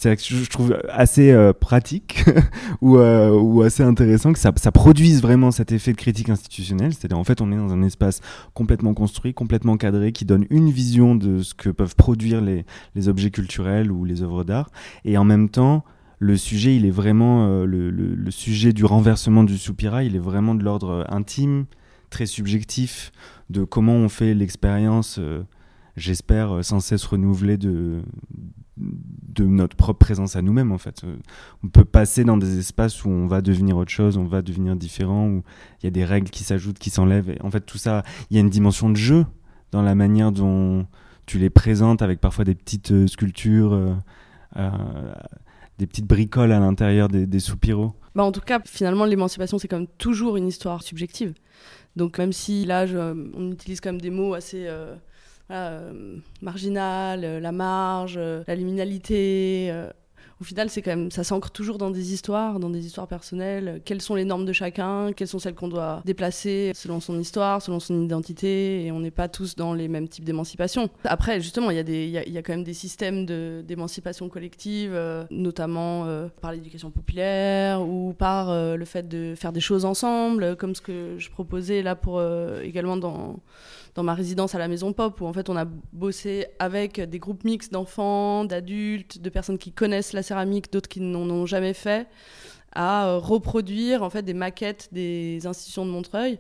c'est que je trouve assez euh, pratique ou, euh, ou, assez intéressant que ça, produise vraiment cet effet de critique institutionnelle. C'est-à-dire, en fait, on est dans un espace complètement construit, complètement cadré, qui donne une vision de ce que peuvent produire les, objets culturels ou les œuvres d'art. Et en même temps, le sujet, il est vraiment euh, le, sujet du renversement du soupirail, il est vraiment de l'ordre intime, très subjectif, de comment on fait l'expérience j'espère, sans cesse renouvelée de, notre propre présence à nous-mêmes en fait. Euh, on peut passer dans des espaces où on va devenir autre chose, on va devenir différent, où il y a des règles qui s'ajoutent, qui s'enlèvent. En fait, tout ça, il y a une dimension de jeu dans la manière dont tu les présentes avec parfois des petites euh, sculptures, euh, des petites bricoles à l'intérieur des, soupiraux. Bah en tout cas, finalement, l'émancipation, c'est comme toujours une histoire subjective. Donc même si là, on utilise quand même des mots assez euh, marginal, euh, la marge, euh, la liminalité. au final, c'est quand même, ça s'ancre toujours dans des histoires, dans des histoires personnelles. Quelles sont les normes de chacun? Quelles sont celles qu'on doit déplacer selon son histoire, selon son identité? Et on n'est pas tous dans les mêmes types d'émancipation. Après, justement, il y, a des, il y, a quand même des systèmes d'émancipation collective, notamment par l'éducation populaire ou par le fait de faire des choses ensemble, comme ce que je proposais là pour également dans dans ma résidence à la Maison Pop, où en fait on a bossé avec des groupes mixtes d'enfants, d'adultes, de personnes qui connaissent la céramique, d'autres qui n'en ont jamais fait, à euh, reproduire en fait des maquettes des institutions de Montreuil.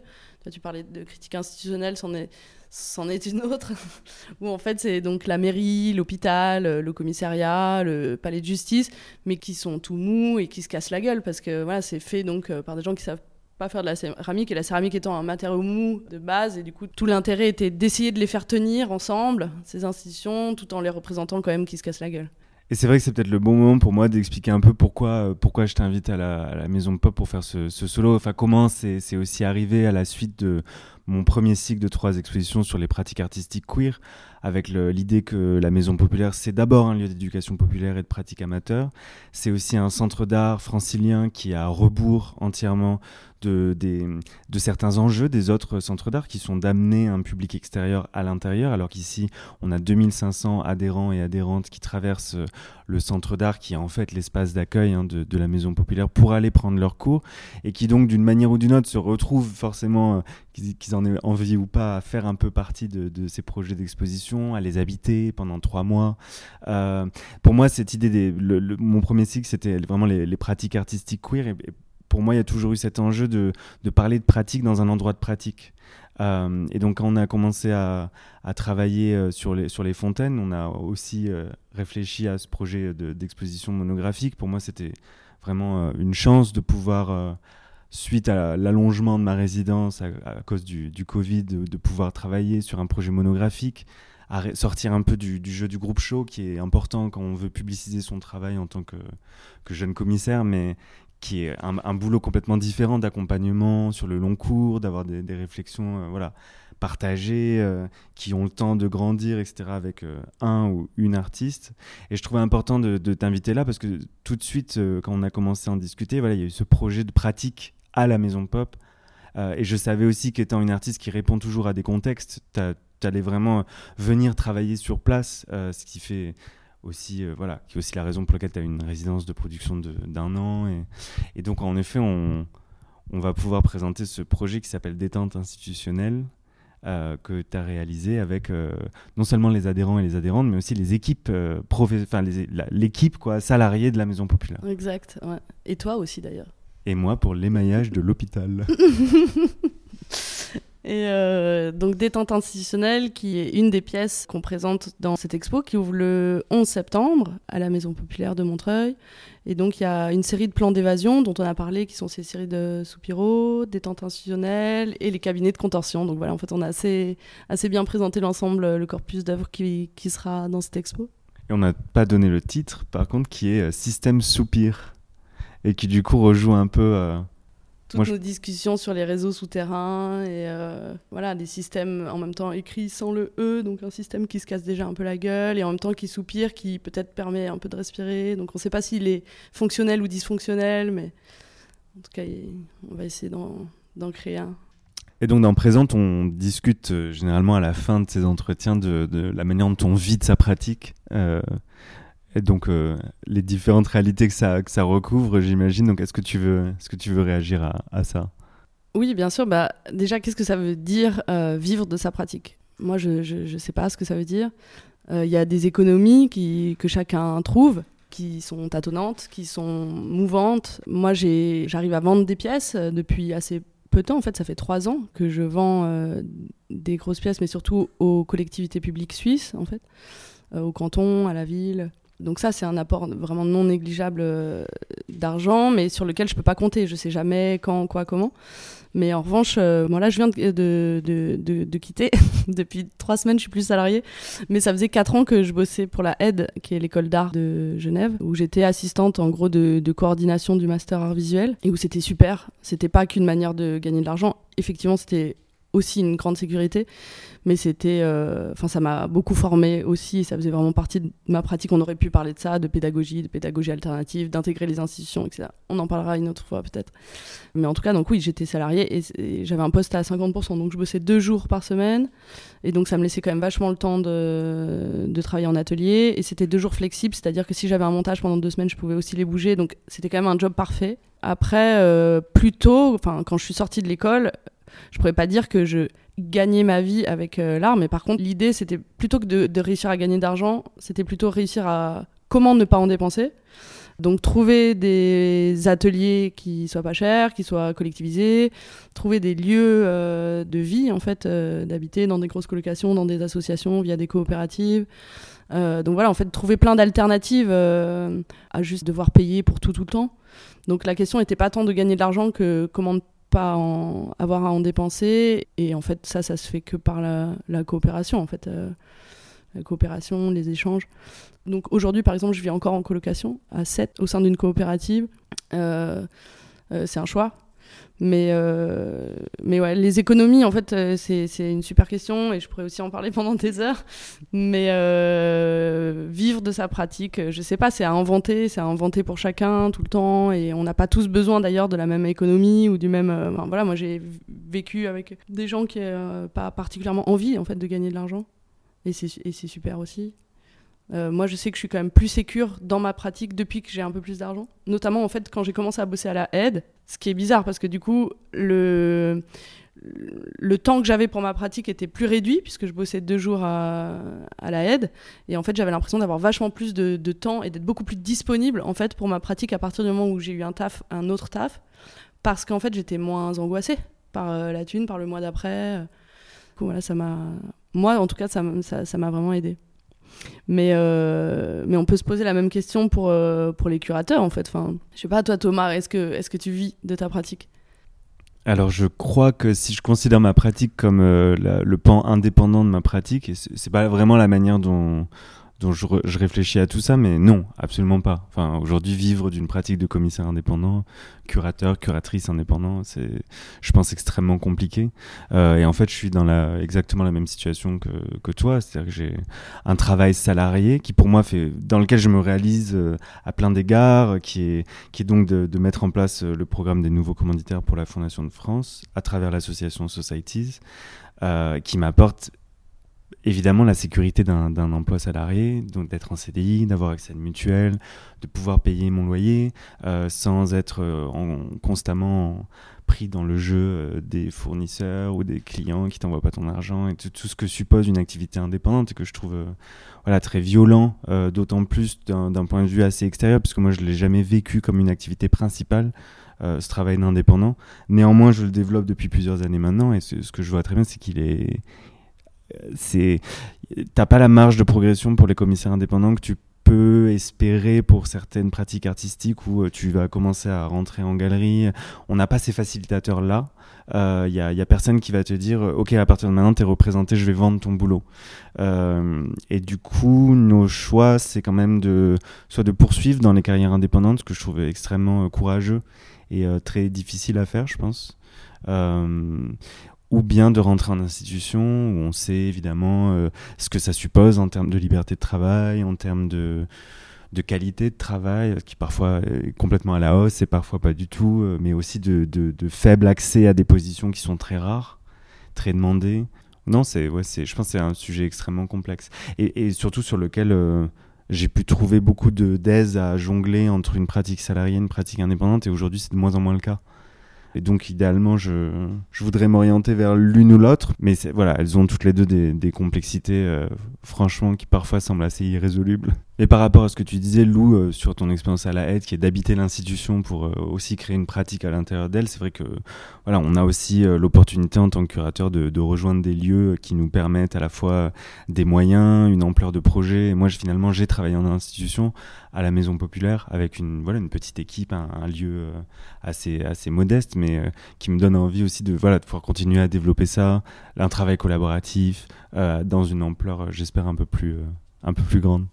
tu parlais de critique institutionnelle, c'en est une autre, où en fait c'est donc la mairie, l'hôpital, le commissariat, le palais de justice, mais qui sont tout mous et qui se cassent la gueule parce que voilà, c'est fait donc euh, par des gens qui savent pas faire de la céramique, et la céramique étant un matériau mou de base, et du coup tout l'intérêt était d'essayer de les faire tenir ensemble, ces institutions, tout en les représentant quand même qui se cassent la gueule. Et c'est vrai que c'est peut-être le bon moment pour moi d'expliquer un peu pourquoi, euh, pourquoi je t'invite à la, Maison Pop pour faire ce, solo. Enfin, comment c'est aussi arrivé à la suite de mon premier cycle de trois expositions sur les pratiques artistiques queer, avec l'idée que la Maison Populaire, c'est d'abord un lieu d'éducation populaire et de pratique amateur. C'est aussi un centre d'art francilien qui à rebours entièrement de, certains enjeux des autres centres d'art qui sont d'amener un public extérieur à l'intérieur, alors qu'ici, on a 2500 adhérents et adhérentes qui traversent euh, le centre d'art, qui est en fait l'espace d'accueil hein, de, la maison populaire, pour aller prendre leurs cours, et qui donc, d'une manière ou d'une autre, se retrouvent forcément, euh, qu'ils en aient envie ou pas, à faire un peu partie de, ces projets d'exposition, à les habiter pendant trois mois. Euh, pour moi, cette idée, des, mon premier cycle, c'était vraiment les, pratiques artistiques queer, pour moi, il y a toujours eu cet enjeu de, parler de pratique dans un endroit de pratique. Euh, et donc, quand on a commencé à, travailler euh, sur les, fontaines, on a aussi euh, réfléchi à ce projet d'exposition monographique. Pour moi, c'était vraiment une chance de pouvoir, suite à l'allongement de ma résidence à, cause du, Covid, de, pouvoir travailler sur un projet monographique, sortir un peu du, du, jeu du groupe show qui est important quand on veut publiciser son travail en tant que, que jeune commissaire, mais qui est un, boulot complètement différent d'accompagnement sur le long cours, d'avoir des, réflexions euh, voilà, partagées, euh, qui ont le temps de grandir, etc., avec euh, un ou une artiste. Et je trouvais important de, t'inviter là parce que tout de suite, quand on a commencé à en discuter, voilà, il y a eu ce projet de pratique à la Maison Pop. Et je savais aussi qu'étant une artiste qui répond toujours à des contextes, tu allais vraiment venir travailler sur place, ce qui fait aussi euh, voilà qui est aussi la raison pour laquelle tu as une résidence de production d'un an et, et, donc en effet on, on va pouvoir présenter ce projet qui s'appelle détente institutionnelle que tu as réalisé avec non seulement les adhérents et les adhérentes, mais aussi les équipes, enfin l'équipe quoi, salariée de la Maison Populaire. Exact, et toi aussi d'ailleurs. Et moi pour l'émaillage de l'hôpital. Et euh, donc Détente institutionnelle, qui est une des pièces qu'on présente dans cette expo, qui ouvre le 11 septembre à la Maison populaire de Montreuil. Et donc il y a une série de plans d'évasion dont on a parlé, qui sont ces séries de soupiraux, détente institutionnelle et les cabinets de contorsion. Donc voilà, en fait, on a assez, assez bien présenté l'ensemble, le corpus d'œuvres qui, qui sera dans cette expo. Et on n'a pas donné le titre, par contre, qui est euh, Système Soupir, et qui du coup rejoue un peu... Euh, toutes nos discussions sur les réseaux souterrains et euh, voilà des systèmes en même temps écrits sans le e donc un système qui se casse déjà un peu la gueule et en même temps qui soupire qui peut-être permet un peu de respirer donc on ne sait pas s'il est fonctionnel ou dysfonctionnel mais en tout cas on va essayer d'en créer un et donc dans Présente, on discute euh, généralement à la fin de ces entretiens de, la manière dont on vit de sa pratique. Euh, et donc euh, les différentes réalités que ça, que ça recouvre, j'imagine. Donc est-ce que tu veux, est-ce que tu veux réagir à, à ça? Oui, bien sûr. Bah, déjà, qu'est-ce que ça veut dire euh, vivre de sa pratique? Moi, je ne sais pas ce que ça veut dire. Euh, il y a des économies qui, que chacun trouve qui sont tâtonnantes, qui sont mouvantes. Moi, j'arrive à vendre des pièces depuis assez peu de temps. En fait, ça fait trois ans que je vends des grosses pièces, mais surtout aux collectivités publiques suisses, en fait, au canton, à la ville. Donc ça, c'est un apport vraiment non négligeable euh, d'argent, mais sur lequel je peux pas compter. Je sais jamais quand, quoi, comment. Mais en revanche, euh, moi là, je viens de, de, de, de quitter. Depuis trois semaines, je suis plus salariée. Mais ça faisait quatre ans que je bossais pour la AIDE, qui est l'école d'art de Genève, où j'étais assistante en gros de, coordination du master art visuel et où c'était super. C'était pas qu'une manière de gagner de l'argent. Effectivement, c'était aussi une grande sécurité mais c'était euh, enfin ça m'a beaucoup formé aussi ça faisait vraiment partie de ma pratique. On aurait pu parler de ça de pédagogie de pédagogie alternative d'intégrer les institutions etc on en parlera une autre fois peut-être. Mais en tout cas donc oui j'étais salarié et, j'avais un poste à 50% donc je bossais deux jours par semaine et donc ça me laissait quand même vachement le temps de travailler en atelier. Et c'était deux jours flexibles c'est-à-dire que si j'avais un montage pendant deux semaines je pouvais aussi les bouger. Donc c'était quand même un job parfait après euh, plus quand je suis sortie de l'école je pourrais pas dire que je gagnais ma vie avec euh, l'art, mais par contre, l'idée, c'était plutôt que de, réussir à gagner d'argent, c'était plutôt réussir à comment ne pas en dépenser. Donc trouver des ateliers qui soient pas chers, qui soient collectivisés, trouver des lieux euh, de vie en fait, euh, d'habiter dans des grosses colocations, dans des associations, via des coopératives. donc voilà, en fait, trouver plein d'alternatives à juste devoir payer pour tout tout le temps. Donc la question n'était pas tant de gagner de l'argent que comment pas en, avoir à en dépenser. Et en fait, ça, ça se fait que par la, coopération, en fait. Euh, la coopération, les échanges. Donc aujourd'hui, par exemple, je vis encore en colocation à 7 au sein d'une coopérative. Euh, euh, c'est un choix. Mais, euh, mais ouais, les économies, en fait, euh, c'est, une super question et je pourrais aussi en parler pendant des heures. Mais euh, vivre de sa pratique, je sais pas, c'est à inventer, c'est à inventer pour chacun tout le temps et on n'a pas tous besoin d'ailleurs de la même économie ou du même. voilà, moi j'ai vécu avec des gens qui n'ont pas particulièrement envie en fait de gagner de l'argent et c'est, et c'est super aussi. Moi, je sais que je suis quand même plus sécure dans ma pratique depuis que j'ai un peu plus d'argent. Notamment, en fait, quand j'ai commencé à bosser à la aide, ce qui est bizarre parce que du coup, le, le temps que j'avais pour ma pratique était plus réduit puisque je bossais deux jours à, à la aide. Et en fait, j'avais l'impression d'avoir vachement plus de, de temps et d'être beaucoup plus disponible en fait pour ma pratique à partir du moment où j'ai eu un taf, un autre taf, parce qu'en fait, j'étais moins angoissée par euh, la thune, par le mois d'après. voilà, ça m'a, moi en tout cas, ça m'a ça, vraiment aidé. Mais, euh, mais on peut se poser la même question pour, euh, pour les curateurs, en fait. Enfin, je sais pas, toi, Thomas, est-ce que, est que tu vis de ta pratique? Alors je crois que si je considère ma pratique comme euh, le pan indépendant de ma pratique, et c'est pas vraiment la manière dont, dont je, réfléchis à tout ça, mais non, absolument pas. Enfin, aujourd'hui, vivre d'une pratique de commissaire indépendant, curateur, curatrice indépendant, c'est, je pense, extrêmement compliqué. Euh, et en fait, je suis dans la, exactement la même situation que, toi, c'est-à-dire que j'ai un travail salarié qui, pour moi, fait, dans lequel je me réalise euh, à plein d'égards, qui est, donc de, mettre en place euh, le programme des nouveaux commanditaires pour la Fondation de France à travers l'association Societies, qui m'apporte évidemment la sécurité d'un emploi salarié, donc d'être en CDI, d'avoir accès à une mutuelle, de pouvoir payer mon loyer euh, sans être euh, constamment pris dans le jeu euh, des fournisseurs ou des clients qui t'envoient pas ton argent et tout, ce que suppose une activité indépendante et que je trouve voilà très violent, d'autant plus d'un point de vue assez extérieur parce que moi je l'ai jamais vécu comme une activité principale. ce travail d'indépendant. Néanmoins, je le développe depuis plusieurs années maintenant et ce que je vois très bien, c'est qu'il est, c'est t'as pas la marge de progression pour les commissaires indépendants que tu peux espérer pour certaines pratiques artistiques où euh, tu vas commencer à rentrer en galerie. On n'a pas ces facilitateurs là. Il euh, y, a, y, a, personne qui va te dire ok à partir de maintenant tu es représenté, je vais vendre ton boulot. Euh, et du coup nos choix c'est quand même de soit de poursuivre dans les carrières indépendantes, ce que je trouve extrêmement courageux et très difficile à faire je pense ou bien de rentrer en institution où on sait évidemment euh, ce que ça suppose en termes de liberté de travail, en termes de, qualité de travail, qui parfois est complètement à la hausse et parfois pas du tout, euh, mais aussi de, faible accès à des positions qui sont très rares, très demandées. Non, c'est, ouais, c'est, je pense que c'est un sujet extrêmement complexe et, et surtout sur lequel euh, j'ai pu trouver beaucoup de d'aise à jongler entre une pratique salariée et une pratique indépendante et aujourd'hui c'est de moins en moins le cas. Et donc, idéalement, je, je voudrais m'orienter vers l'une ou l'autre. Mais voilà, elles ont toutes les deux des, des complexités, euh, franchement, qui parfois semblent assez irrésolubles. Et par rapport à ce que tu disais, Lou, euh, sur ton expérience à la aide, qui est d'habiter l'institution pour euh, aussi créer une pratique à l'intérieur d'elle, c'est vrai que voilà, on a aussi l'opportunité en tant que curateur de, rejoindre des lieux qui nous permettent à la fois des moyens, une ampleur de projet. Et moi, finalement, j'ai travaillé en institution à la Maison Populaire avec une, voilà, une petite équipe, un, un lieu assez, assez modeste mais euh, qui me donne envie aussi de, voilà, de pouvoir continuer à développer ça, un travail collaboratif, euh, dans une ampleur, euh, j'espère, un peu plus un peu plus grande.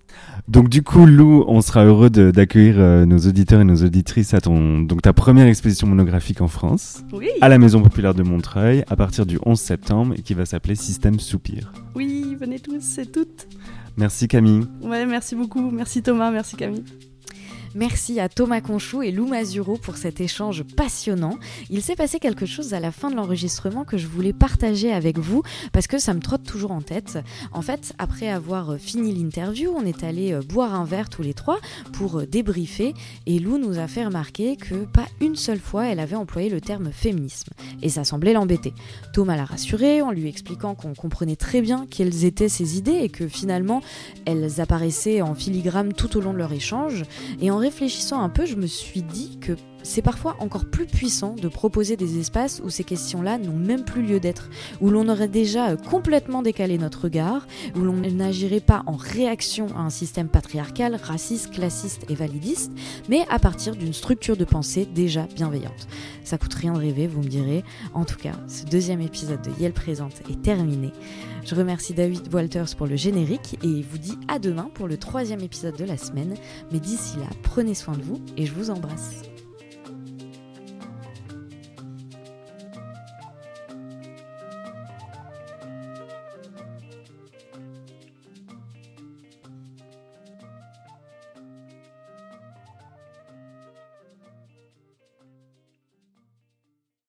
Donc du coup, Lou, on sera heureux d'accueillir nos auditeurs et nos auditrices à ton donc ta première exposition monographique en France, oui. à la Maison Populaire de Montreuil, à partir du 11 septembre et qui va s'appeler Système Soupir. Oui, venez tous et toutes. Merci Camille. Ouais, merci beaucoup. Merci Thomas, merci Camille. Merci à Thomas Conchou et Lou Mazuro pour cet échange passionnant. Il s'est passé quelque chose à la fin de l'enregistrement que je voulais partager avec vous parce que ça me trotte toujours en tête. En fait, après avoir fini l'interview, on est allé euh, boire un verre tous les trois pour euh, débriefer et Lou nous a fait remarquer que pas une seule fois elle avait employé le terme féminisme et ça semblait l'embêter. Thomas l'a rassuré en lui expliquant qu'on comprenait très bien quelles étaient ses idées et que finalement elles apparaissaient en filigrane tout au long de leur échange et en réfléchissant un peu, je me suis dit que c'est parfois encore plus puissant de proposer des espaces où ces questions-là n'ont même plus lieu d'être, où l'on aurait déjà euh, complètement décalé notre regard, où l'on n'agirait pas en réaction à un système patriarcal, raciste, classiste et validiste, mais à partir d'une structure de pensée déjà bienveillante. Ça coûte rien de rêver, vous me direz. En tout cas, ce deuxième épisode de Yale Présente est terminé. Je remercie David Walters pour le générique et vous dis à demain pour le troisième épisode de la semaine. Mais d'ici là, prenez soin de vous et je vous embrasse.